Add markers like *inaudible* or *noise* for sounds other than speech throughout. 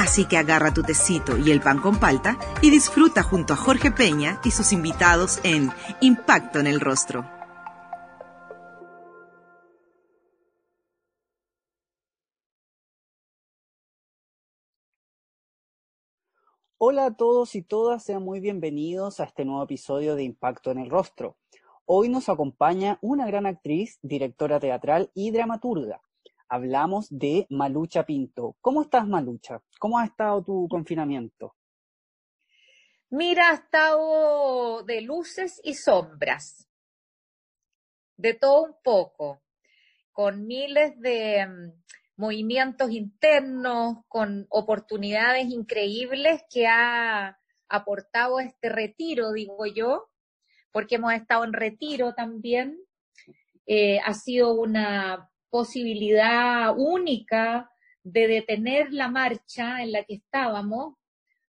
Así que agarra tu tecito y el pan con palta y disfruta junto a Jorge Peña y sus invitados en Impacto en el Rostro. Hola a todos y todas, sean muy bienvenidos a este nuevo episodio de Impacto en el Rostro. Hoy nos acompaña una gran actriz, directora teatral y dramaturga hablamos de Malucha Pinto. ¿Cómo estás, Malucha? ¿Cómo ha estado tu confinamiento? Mira, ha estado de luces y sombras, de todo un poco, con miles de mm, movimientos internos, con oportunidades increíbles que ha aportado este retiro, digo yo, porque hemos estado en retiro también. Eh, ha sido una posibilidad única de detener la marcha en la que estábamos,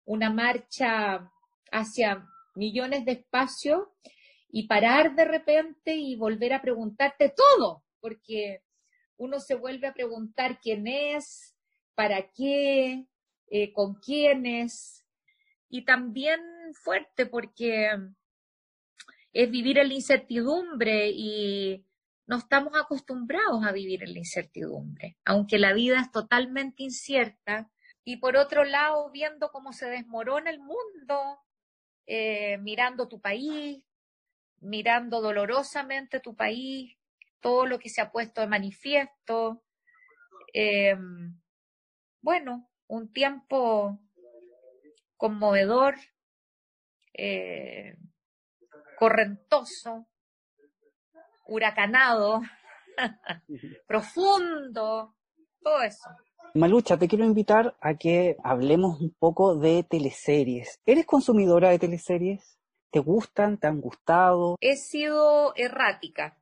una marcha hacia millones de espacios y parar de repente y volver a preguntarte todo, porque uno se vuelve a preguntar quién es, para qué, eh, con quiénes, y también fuerte porque es vivir en la incertidumbre y no estamos acostumbrados a vivir en la incertidumbre, aunque la vida es totalmente incierta. Y por otro lado, viendo cómo se desmorona el mundo, eh, mirando tu país, mirando dolorosamente tu país, todo lo que se ha puesto de manifiesto. Em, bueno, un tiempo conmovedor, eh, correntoso, huracanado, *laughs* profundo, todo eso. Malucha, te quiero invitar a que hablemos un poco de teleseries. ¿Eres consumidora de teleseries? ¿Te gustan? ¿Te han gustado? He sido errática.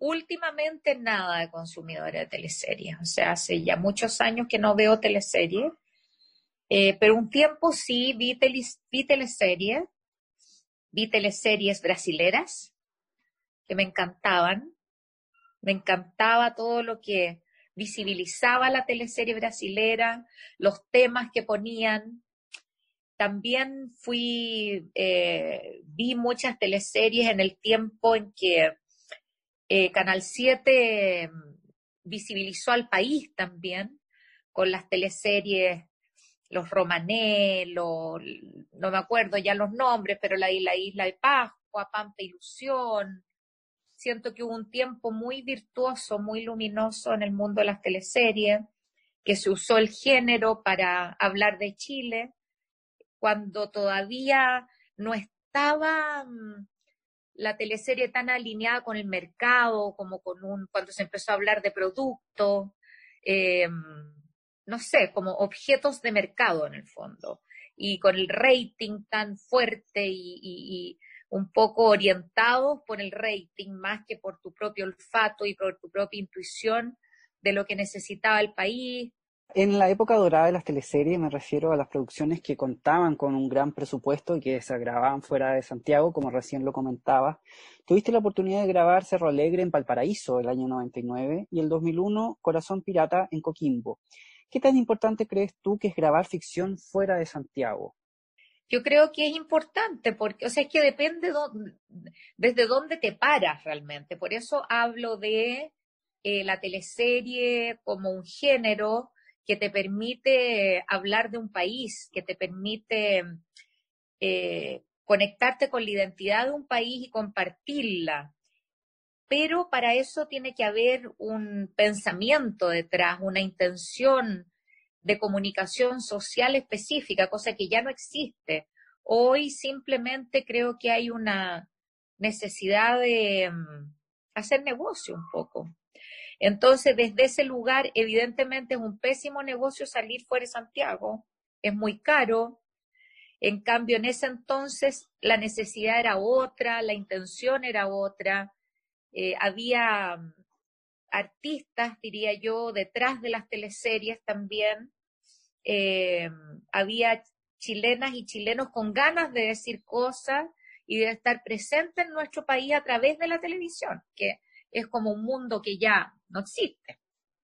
Últimamente nada de consumidora de teleseries. O sea, hace ya muchos años que no veo teleseries. Eh, pero un tiempo sí vi, vi teleseries. Vi teleseries brasileras que me encantaban. Me encantaba todo lo que visibilizaba la teleserie brasilera, los temas que ponían. También fui, eh, vi muchas teleseries en el tiempo en que eh, Canal 7 visibilizó al país también con las teleseries los Romané, no me acuerdo ya los nombres, pero la, la Isla de Pascua, Pampa Ilusión, siento que hubo un tiempo muy virtuoso, muy luminoso en el mundo de las teleseries, que se usó el género para hablar de Chile, cuando todavía no estaba mm, la teleserie tan alineada con el mercado, como con un, cuando se empezó a hablar de productos, eh, no sé, como objetos de mercado en el fondo, y con el rating tan fuerte y un poco orientados por el rating más que por tu propio olfato y por tu propia intuición de lo que necesitaba el país. En la época dorada de las teleseries me refiero a las producciones que contaban con un gran presupuesto y que se grababan fuera de Santiago, como recién lo comentaba. Tuviste la oportunidad de grabar Cerro Alegre en Valparaíso el año 99 y el 2001 Corazón Pirata en Coquimbo. ¿Qué tan importante crees tú que es grabar ficción fuera de Santiago? Yo creo que es importante, porque, o sea, es que depende desde dónde te paras realmente. Por eso hablo de eh, la teleserie como un género que te permite hablar de un país, que te permite eh, conectarte con la identidad de un país y compartirla. Pero para eso tiene que haber un pensamiento detrás, una intención de comunicación social específica, cosa que ya no existe. Hoy simplemente creo que hay una necesidad de mm, hacer negocio un poco. Entonces, desde ese lugar, evidentemente es un pésimo negocio salir fuera de Santiago, es muy caro, En cambio, en ese entonces la necesidad era otra, la intención era otra, eh, había mm, artistas, diría yo, detrás de las teleseries también, eh, había chilenas y chilenos con ganas de decir cosas y de estar presentes en nuestro país a través de la televisión, que es como un mundo que ya no existe.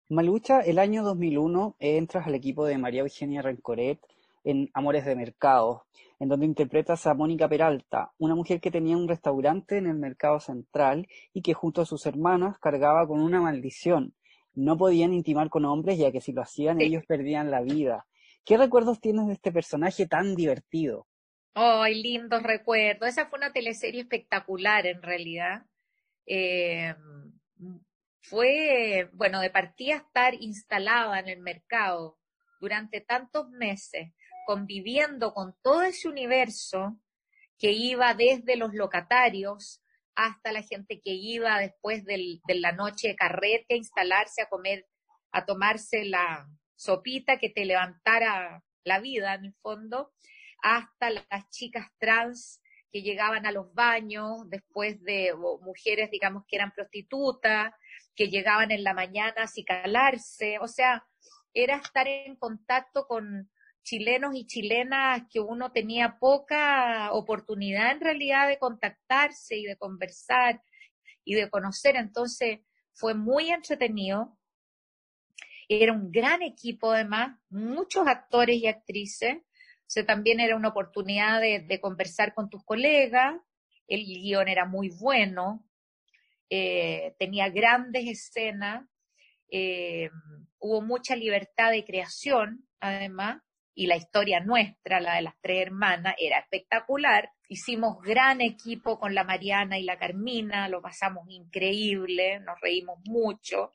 Malucha, el año 2001 entras al equipo de María Eugenia Rencoret en Amores de Mercado, en donde interpretas a Mónica Peralta, una mujer que tenía un restaurante en el mercado central y que junto a sus hermanas cargaba con una maldición. No podían intimar con hombres ya que si lo hacían ellos perdían la vida. ¿Qué recuerdos tienes de este personaje tan divertido? ¡Ay, lindos recuerdos! Esa fue una teleserie espectacular en realidad. Eh, fue, bueno, de partida estar instalada en el mercado durante tantos meses, conviviendo con todo ese universo que iba desde los locatarios hasta la gente que iba después de la noche de carrete a instalarse a comer, a tomarse la sopita que te levantara la vida en el fondo, hasta las chicas trans que llegaban a los baños después de mujeres, digamos, que eran prostitutas, que llegaban en la mañana a calarse, o sea, era estar en contacto con chilenos y chilenas que uno tenía poca oportunidad en realidad de contactarse y de conversar y de conocer, entonces fue muy entretenido. Era un gran equipo además, muchos actores y actrices, o también era una oportunidad de conversar con tus colegas, el guion era muy bueno, eh, tenía grandes escenas, eh, hubo mucha libertad de creación, además, y la historia nuestra, la de las tres hermanas, era espectacular. Hicimos gran equipo con la Mariana y la Carmina, lo pasamos increíble, nos reímos mucho.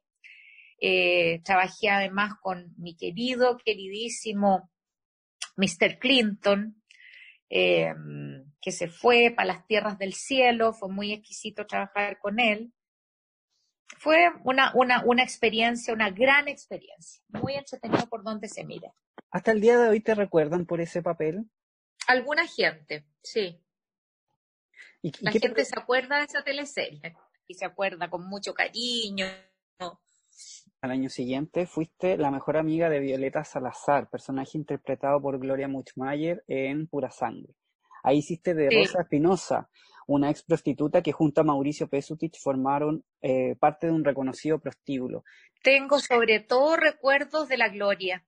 Eh, trabajé además con mi querido, queridísimo Mr. Clinton, eh, que se fue para las tierras del cielo, fue muy exquisito trabajar con él. Fue una, una, una experiencia, una gran experiencia, muy entretenido por donde se mire. ¿Hasta el día de hoy te recuerdan por ese papel? Alguna gente, sí. ¿Y, La gente se acuerda de esa teleserie y se acuerda con mucho cariño. Al año siguiente fuiste la mejor amiga de Violeta Salazar, personaje interpretado por Gloria Muchmayer en Pura Sangre. Ahí hiciste de Rosa Espinosa, una ex prostituta que junto a Mauricio Pesutich formaron eh, parte de un reconocido prostíbulo. Tengo sobre todo recuerdos de la Gloria.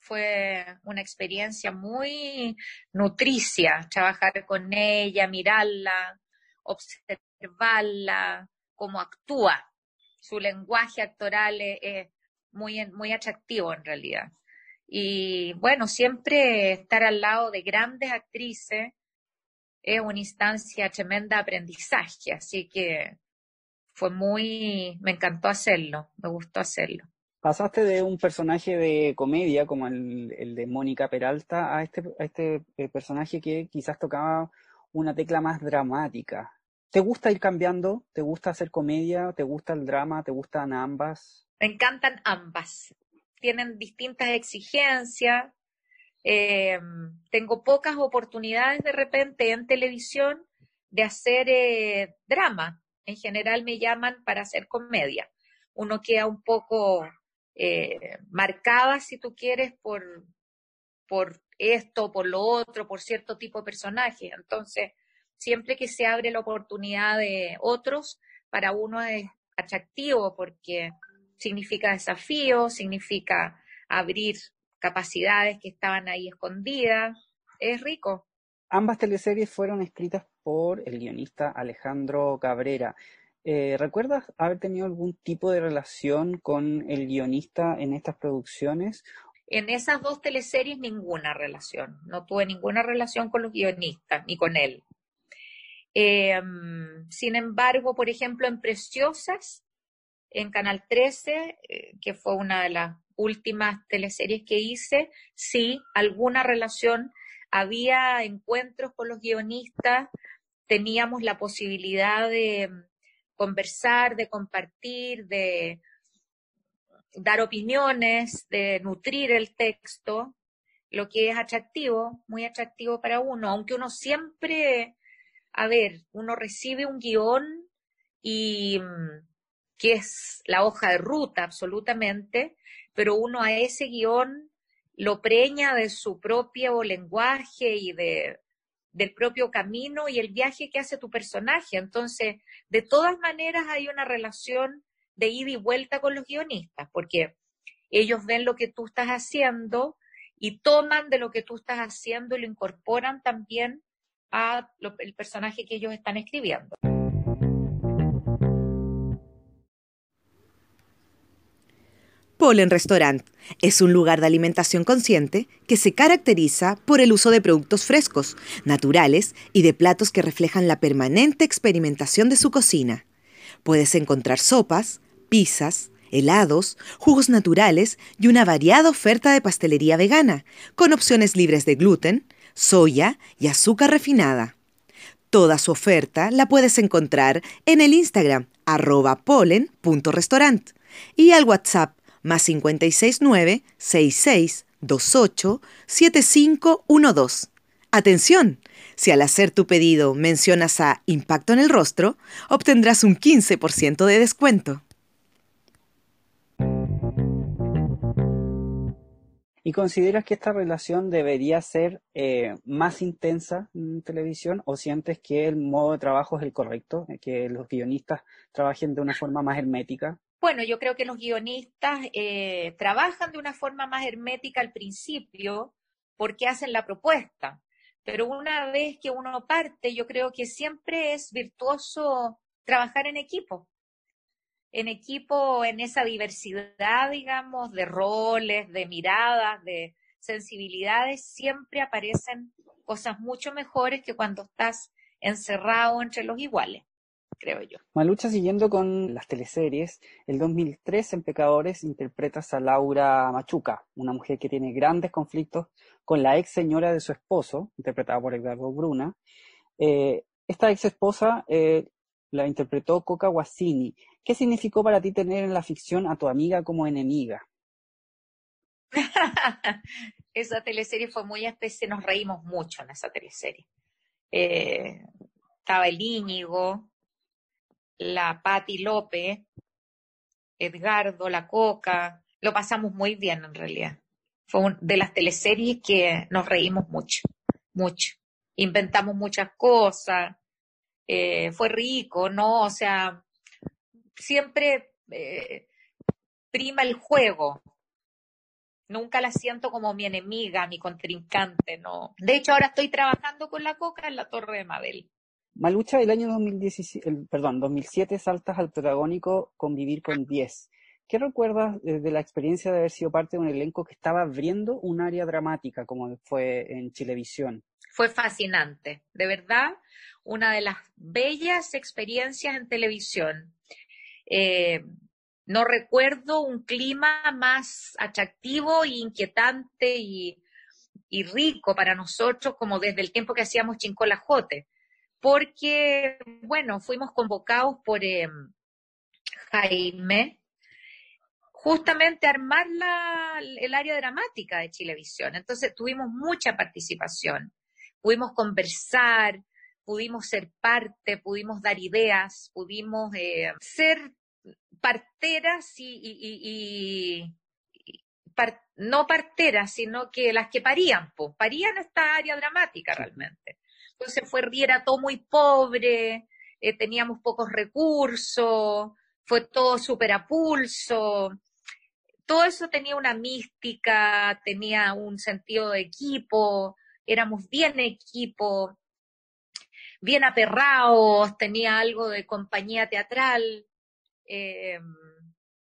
Fue una experiencia muy nutricia trabajar con ella, mirarla, observarla, cómo actúa. Su lenguaje actoral es muy, muy atractivo en realidad. Y bueno, siempre estar al lado de grandes actrices es una instancia tremenda de aprendizaje, así que fue muy, me encantó hacerlo, me gustó hacerlo. Pasaste de un personaje de comedia como el, de Mónica Peralta a este, a este eh, personaje que quizás tocaba una tecla más dramática. ¿Te gusta ir cambiando? ¿Te gusta hacer comedia? ¿Te gusta el drama? ¿Te gustan ambas? Me encantan ambas. Tienen distintas exigencias, eh, tengo pocas oportunidades de repente en televisión de hacer eh, drama. En general me llaman para hacer comedia. Uno queda un poco eh, marcada, si tú quieres, por, por esto, por lo otro, por cierto tipo de personaje. Entonces, siempre que se abre la oportunidad de otros, para uno es atractivo porque significa desafío, significa abrir capacidades que estaban ahí escondidas. Es rico. Ambas teleseries fueron escritas por el guionista Alejandro Cabrera. Eh, ¿Recuerdas haber tenido algún tipo de relación con el guionista en estas producciones? En esas dos teleseries ninguna relación. No tuve ninguna relación con los guionistas ni con él. Eh, sin embargo, por ejemplo, en Preciosas, en Canal 13, eh, que fue una de las últimas teleseries que hice, sí, alguna relación, había encuentros con los guionistas, teníamos la posibilidad de conversar, de compartir, de dar opiniones, de nutrir el texto. lo que es atractivo, muy atractivo para uno, aunque uno siempre, a ver, uno recibe un guion y mm, que es la hoja de ruta absolutamente, pero uno a ese guion lo preña de su propio lenguaje y de, del propio camino y el viaje que hace tu personaje. Entonces, de todas maneras hay una relación de ida y vuelta con los guionistas, porque ellos ven lo que tú estás haciendo y toman de lo que tú estás haciendo y lo incorporan también a el personaje que ellos están escribiendo. Polen Restaurant es un lugar de alimentación consciente que se caracteriza por el uso de productos frescos, naturales y de platos que reflejan la permanente experimentación de su cocina. Puedes encontrar sopas, pizzas, helados, jugos naturales y una variada oferta de pastelería vegana, con opciones libres de gluten, soya y azúcar refinada. Toda su oferta la puedes encontrar en el Instagram arroba polen.restaurant y al WhatsApp más 569 6628 7512. Atención, si al hacer tu pedido mencionas a Impacto en el Rostro, obtendrás un 15% de descuento. ¿Y consideras que esta relación debería ser eh, más intensa en televisión o sientes que el modo de trabajo es el correcto, que los guionistas trabajen de una forma más hermética? Bueno, yo creo que los guionistas eh, trabajan de una forma más hermética al principio porque hacen la propuesta, pero una vez que uno parte, yo creo que siempre es virtuoso trabajar en equipo, en equipo, en esa diversidad, digamos, de roles, de miradas, de sensibilidades, siempre aparecen cosas mucho mejores que cuando estás encerrado entre los iguales creo yo. Malucha, siguiendo con las teleseries, el 2003 en Pecadores interpretas a Laura Machuca, una mujer que tiene grandes conflictos con la ex señora de su esposo, interpretada por Edgardo Bruna. Eh, esta ex esposa eh, la interpretó Coca Guasini. ¿Qué significó para ti tener en la ficción a tu amiga como enemiga? *laughs* esa teleserie fue muy especial, nos reímos mucho en esa teleserie. Eh, estaba el Íñigo, la Patti López, Edgardo, la Coca, lo pasamos muy bien en realidad. Fue de las teleseries que nos reímos mucho, mucho. Inventamos muchas cosas, eh, fue rico, ¿no? O sea, siempre eh, prima el juego. Nunca la siento como mi enemiga, mi contrincante, no. De hecho, ahora estoy trabajando con la Coca en la Torre de Mabel. Malucha del año 2017, perdón, 2007 saltas al protagónico Convivir con 10. ¿Qué recuerdas de la experiencia de haber sido parte de un elenco que estaba abriendo un área dramática como fue en Chilevisión? Fue fascinante, de verdad, una de las bellas experiencias en televisión. Eh, no recuerdo un clima más atractivo e inquietante y, y, rico para nosotros como desde el tiempo que hacíamos Chincolajote porque, bueno, fuimos convocados por eh, Jaime justamente a armar la, el área dramática de Chilevisión. Entonces tuvimos mucha participación, pudimos conversar, pudimos ser parte, pudimos dar ideas, pudimos eh, ser parteras y, y, y, no parteras, sino que las que parían, pues, parían esta área dramática realmente. Entonces fue, era todo muy pobre, eh, teníamos pocos recursos, fue todo súper a pulso. Todo eso tenía una mística, tenía un sentido de equipo, éramos bien equipo, bien aperrados, tenía algo de compañía teatral. Eh,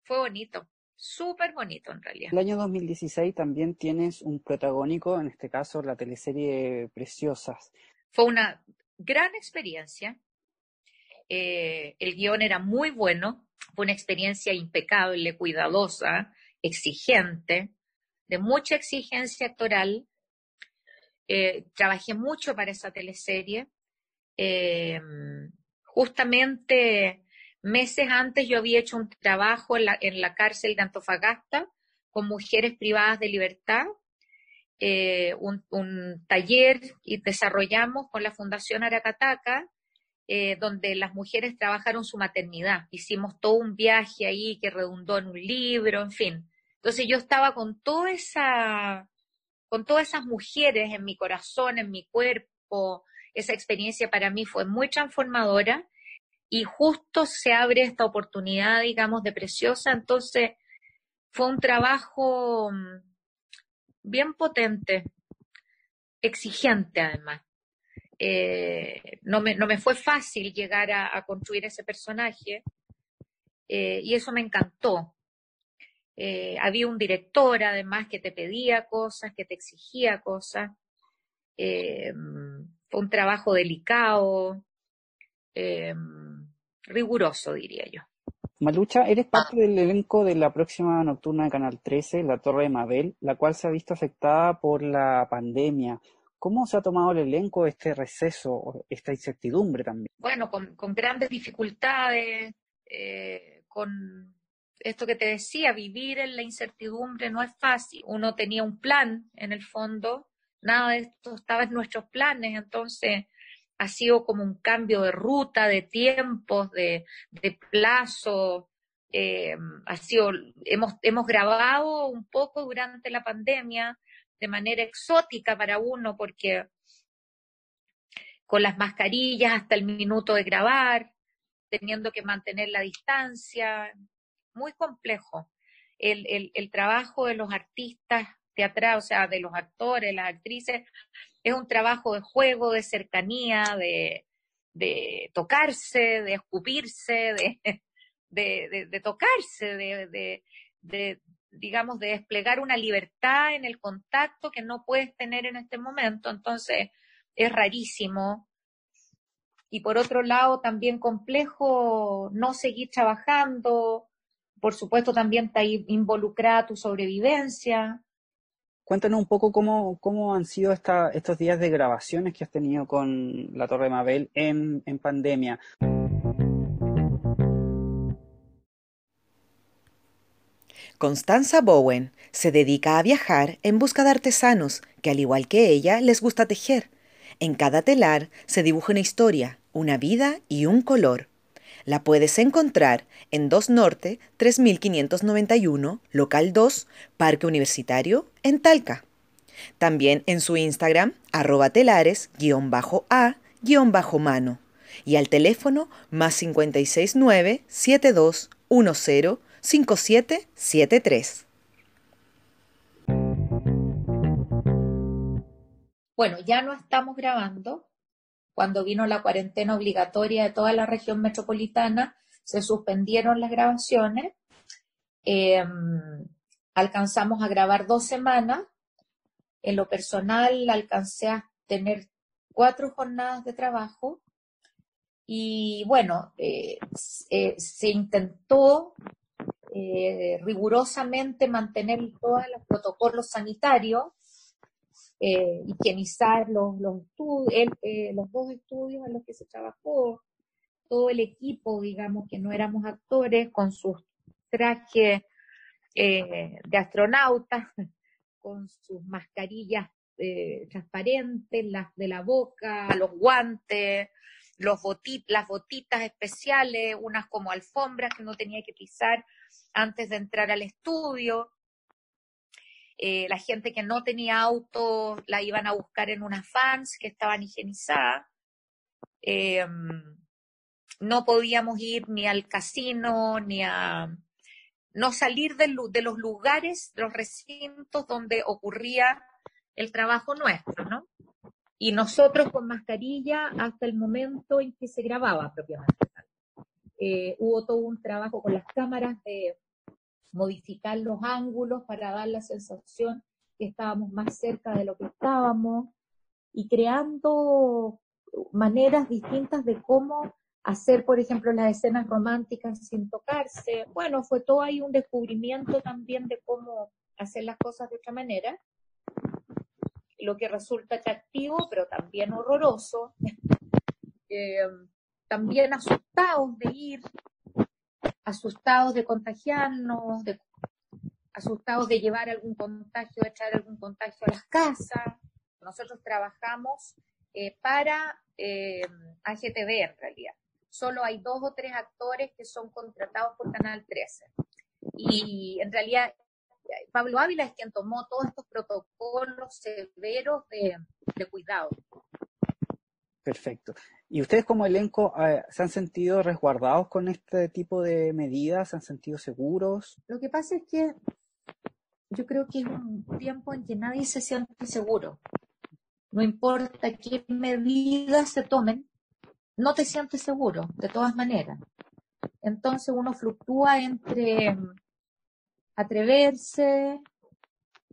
fue bonito, súper bonito en realidad. El año 2016 también tienes un protagónico, en este caso la teleserie Preciosas. Fue una gran experiencia. Eh, el guion era muy bueno, fue una experiencia impecable, cuidadosa, exigente, de mucha exigencia actoral. Eh, trabajé mucho para esa teleserie. Eh, justamente meses antes yo había hecho un trabajo en la, en la cárcel de Antofagasta con mujeres privadas de libertad eh, un, taller y desarrollamos con la Fundación Aracataca, eh, donde las mujeres trabajaron su maternidad. Hicimos todo un viaje ahí que redundó en un libro, en fin. Entonces yo estaba con toda esa, con todas esas mujeres en mi corazón, en mi cuerpo. Esa experiencia para mí fue muy transformadora y justo se abre esta oportunidad, digamos, de preciosa. Entonces fue un trabajo mm, bien potente, exigente además. Eh, no, me, no, me, fue fácil llegar a, construir ese personaje eh, y eso me encantó. Eh, había un director además que te pedía cosas, que te exigía cosas. fue un trabajo delicado, riguroso diría yo. Malucha, eres parte del elenco de la próxima nocturna de Canal 13, La Torre de Mabel, la cual se ha visto afectada por la pandemia. ¿Cómo se ha tomado el elenco este receso, esta incertidumbre también? Bueno, con, grandes dificultades, eh, con esto que te decía, vivir en la incertidumbre no es fácil. Uno tenía un plan en el fondo, nada de esto estaba en nuestros planes, entonces ha sido como un cambio de ruta, de tiempos, de, plazo. Eh, ha sido, hemos, hemos grabado un poco durante la pandemia de manera exótica para uno, porque con las mascarillas hasta el minuto de grabar, teniendo que mantener la distancia, muy complejo. El, el, el trabajo de los artistas teatrales, o sea, de los actores, las actrices, es un trabajo de juego, de cercanía, de, tocarse, de escupirse, de, *laughs* de tocarse, de, digamos, de desplegar una libertad en el contacto que no puedes tener en este momento. Entonces, es rarísimo. Y por otro lado, también complejo no seguir trabajando. Por supuesto, también está involucrada tu sobrevivencia. Cuéntanos un poco cómo, cómo han sido estos días de grabaciones que has tenido con la Torre de Mabel en, en pandemia. Constanza Bowen se dedica a viajar en busca de artesanos que, al igual que ella, les gusta tejer. En cada telar se dibuja una historia, una vida y un color. La puedes encontrar en 2 Norte 3591, local 2, Parque Universitario, en Talca. También en su Instagram, arroba telares-a-mano. Y al teléfono más 569 7210 5773. Bueno, ya no estamos grabando, cuando vino la cuarentena obligatoria de toda la región metropolitana, se suspendieron las grabaciones. Em, alcanzamos a grabar dos semanas. En lo personal alcancé a tener cuatro jornadas de trabajo y bueno, eh, eh, se intentó eh, rigurosamente mantener todos los protocolos sanitarios eh, higienizar los, los, eh, los dos estudios en los que se trabajó, todo el equipo, digamos, que no éramos actores, con sus trajes eh, de astronautas, *laughs* con sus mascarillas eh, transparentes, las de la boca, los guantes, los las botitas especiales, unas como alfombras que no tenía que pisar antes de entrar al estudio. Eh, la gente que no tenía auto la iban a buscar en unas fans que estaban higienizadas. Eh, no podíamos ir ni al casino, ni a no salir de, de los lugares, de los recintos donde ocurría el trabajo nuestro, ¿no? Y nosotros con mascarilla hasta el momento en que se grababa propiamente. Eh, hubo todo un trabajo con las cámaras de modificar los ángulos para dar la sensación que estábamos más cerca de lo que estábamos y creando maneras distintas de cómo hacer, por ejemplo, las escenas románticas sin tocarse. Bueno, fue todo ahí un descubrimiento también de cómo hacer las cosas de otra manera, lo que resulta atractivo, pero también horroroso. *laughs* Eh, también asustados de ir asustados de contagiarnos, asustados de llevar algún contagio, de traer algún contagio a las casas. Nosotros trabajamos eh, para eh, AGTV en realidad. Solo hay dos o tres actores que son contratados por Canal 13. Y en realidad Pablo Ávila es quien tomó todos estos protocolos severos de, cuidado. Perfecto. ¿Y ustedes como elenco eh, se han sentido resguardados con este tipo de medidas? ¿Se han sentido seguros? Lo que pasa es que yo creo que es un tiempo en que nadie se siente seguro. No importa qué medidas se tomen, no te sientes seguro, de todas maneras. Entonces uno fluctúa entre atreverse,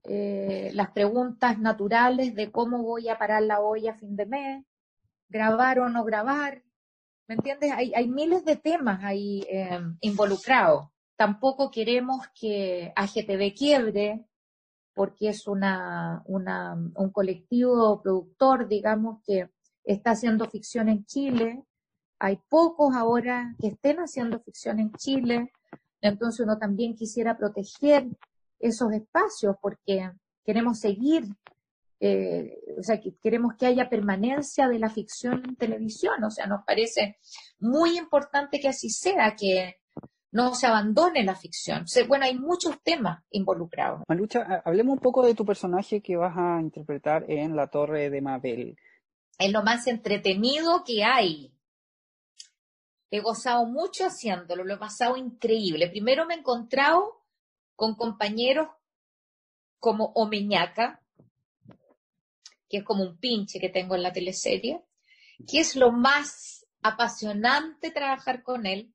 eh, las preguntas naturales de cómo voy a parar la olla a fin de mes, grabar o no grabar. ¿Me entiendes? Hay, miles de temas ahí eh, involucrados. Tampoco queremos que AGTV quiebre, porque es una, una, un colectivo productor, digamos, que está haciendo ficción en Chile. Hay pocos ahora que estén haciendo ficción en Chile. Entonces uno también quisiera proteger esos espacios porque queremos seguir, eh, o sea, queremos que haya permanencia de la ficción en televisión. O sea, nos parece muy importante que así sea, que no se abandone la ficción. bueno, hay muchos temas involucrados. Malucha, hablemos un poco de tu personaje que vas a interpretar en La Torre de Mabel. Es lo más entretenido que hay. He gozado mucho haciéndolo, lo he pasado increíble. Primero me he encontrado con compañeros como Omeñaca, que es como un pinche que tengo en la teleserie, que es lo más apasionante trabajar con él.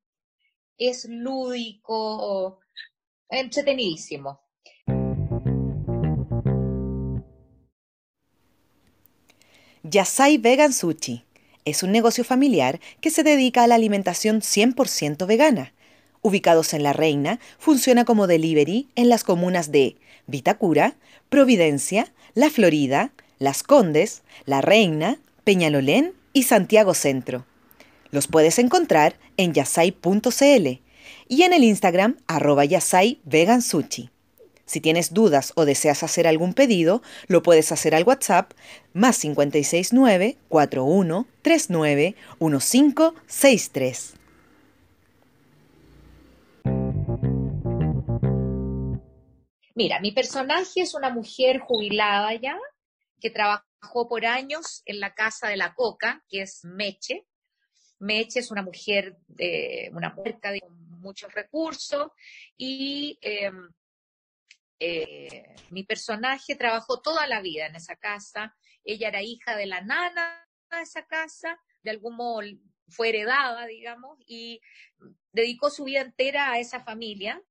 Es lúdico, entretenidísimo. Yasai Vegan Sushi es un negocio familiar que se dedica a la alimentación 100% vegana. Ubicados en La Reina, funciona como delivery en las comunas de Vitacura, Providencia, La Florida, Las Condes, La Reina, Peñalolén y Santiago Centro. Los puedes encontrar en yasai.cl y en el Instagram arroba yasai. Si tienes dudas o deseas hacer algún pedido, lo puedes hacer al WhatsApp más 569 4139 1563. Mira, mi personaje es una mujer jubilada ya, que trabajó por años en la casa de la coca, que es Meche. Meche es una mujer, de, una mujer con muchos recursos y em, eh, mi personaje trabajó toda la vida en esa casa. Ella era hija de la nana de esa casa, de algún modo fue heredada, digamos, y dedicó su vida entera a esa familia.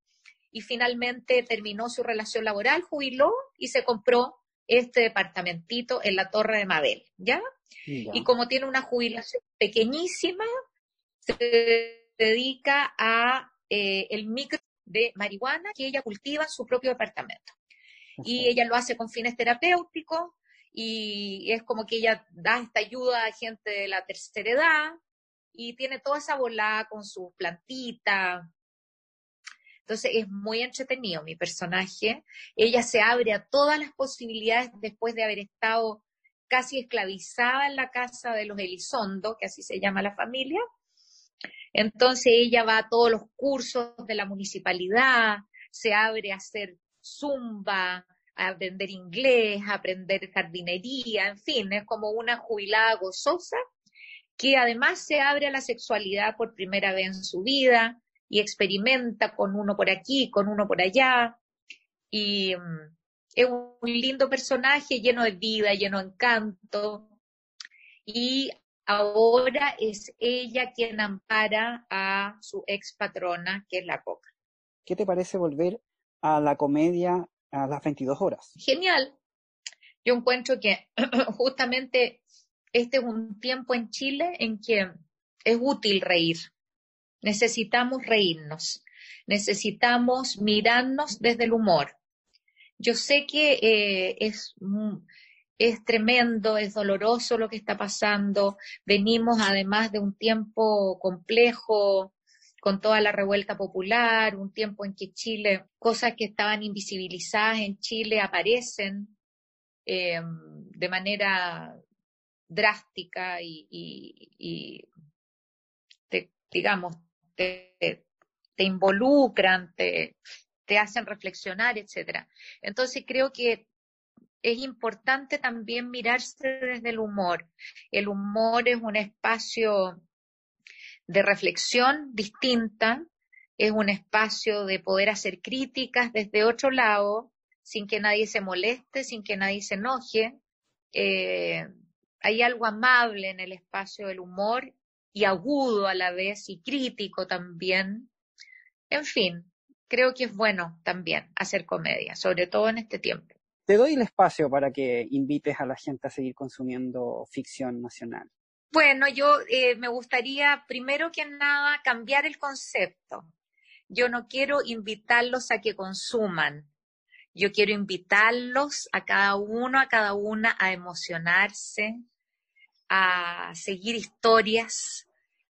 Y finalmente terminó su relación laboral, jubiló y se compró este departamentito en la Torre de Mabel, ¿ya? Y como tiene una jubilación pequeñísima, se dedica a eh, el micro de marihuana que ella cultiva en su propio departamento. Y ella lo hace con fines terapéuticos y es como que ella da esta ayuda a gente de la tercera edad y tiene toda esa bola con sus plantitas. Entonces es muy entretenido mi personaje. Ella se abre a todas las posibilidades después de haber estado casi esclavizada en la casa de los Elizondo, que así se llama la familia, entonces ella va a todos los cursos de la municipalidad, se abre a hacer zumba, a aprender inglés, a aprender jardinería, en fin, es como una jubilada gozosa que además se abre a la sexualidad por primera vez en su vida y experimenta con uno por aquí, con uno por allá. Y mm, es un lindo personaje lleno de vida, lleno de encanto. Y ahora es ella quien ampara a su ex patrona, que es la coca. ¿Qué te parece volver a la comedia a las 22 horas? Genial. Yo encuentro que *clears throat* justamente este es un tiempo en Chile en que es útil reír. Necesitamos reírnos. Necesitamos mirarnos desde el humor. Yo sé que eh, es es tremendo, es doloroso lo que está pasando. Venimos además de un tiempo complejo con toda la revuelta popular, un tiempo en que Chile, cosas que estaban invisibilizadas en Chile aparecen eh, de manera drástica y, digamos, te, involucran, te, te hacen reflexionar, etcétera. Entonces creo que es importante también mirarse desde el humor. El humor es un espacio de reflexión distinta, es un espacio de poder hacer críticas desde otro lado, sin que nadie se moleste, sin que nadie se enoje. Eh, hay algo amable en el espacio del humor y agudo a la vez y crítico también. En fin, creo que es bueno también hacer comedia, sobre todo en este tiempo. Te doy el espacio para que invites a la gente a seguir consumiendo ficción nacional. Bueno, yo eh, me gustaría primero que nada cambiar el concepto. Yo no quiero invitarlos a que consuman. Yo quiero invitarlos a cada uno, a cada una a emocionarse, a seguir historias,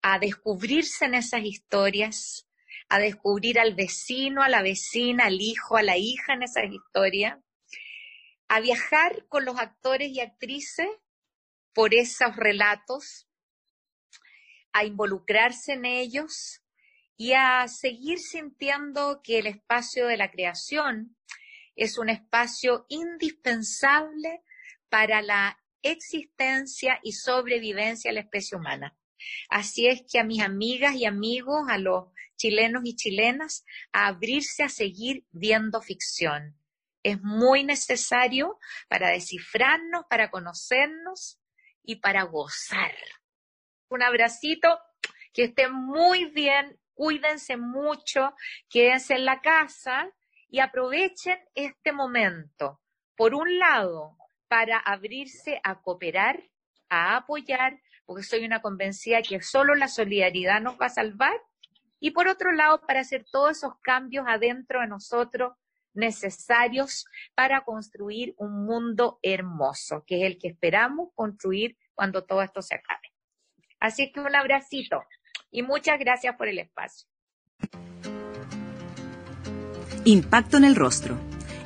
a descubrirse en esas historias, a descubrir al vecino, a la vecina, al hijo, a la hija en esas historias, a viajar con los actores y actrices por esos relatos, a involucrarse en ellos y a seguir sintiendo que el espacio de la creación es un espacio indispensable para la existencia y sobrevivencia de la especie humana. Así es que a mis amigas y amigos, a los chilenos y chilenas, a abrirse a seguir viendo ficción. Es muy necesario para descifrarnos, para conocernos y para gozar. Un abracito, que estén muy bien, cuídense mucho, quédense en la casa y aprovechen este momento. Por un lado, para abrirse a cooperar, a apoyar, porque soy una convencida que solo la solidaridad nos va a salvar. Y por otro lado, para hacer todos esos cambios adentro de nosotros necesarios para construir un mundo hermoso, que es el que esperamos construir cuando todo esto se acabe. Así que un abracito y muchas gracias por el espacio. Impacto en el rostro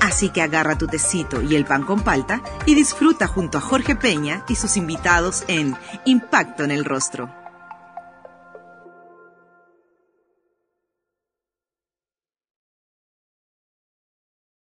Así que agarra tu tecito y el pan con palta y disfruta junto a Jorge Peña y sus invitados en Impacto en el Rostro.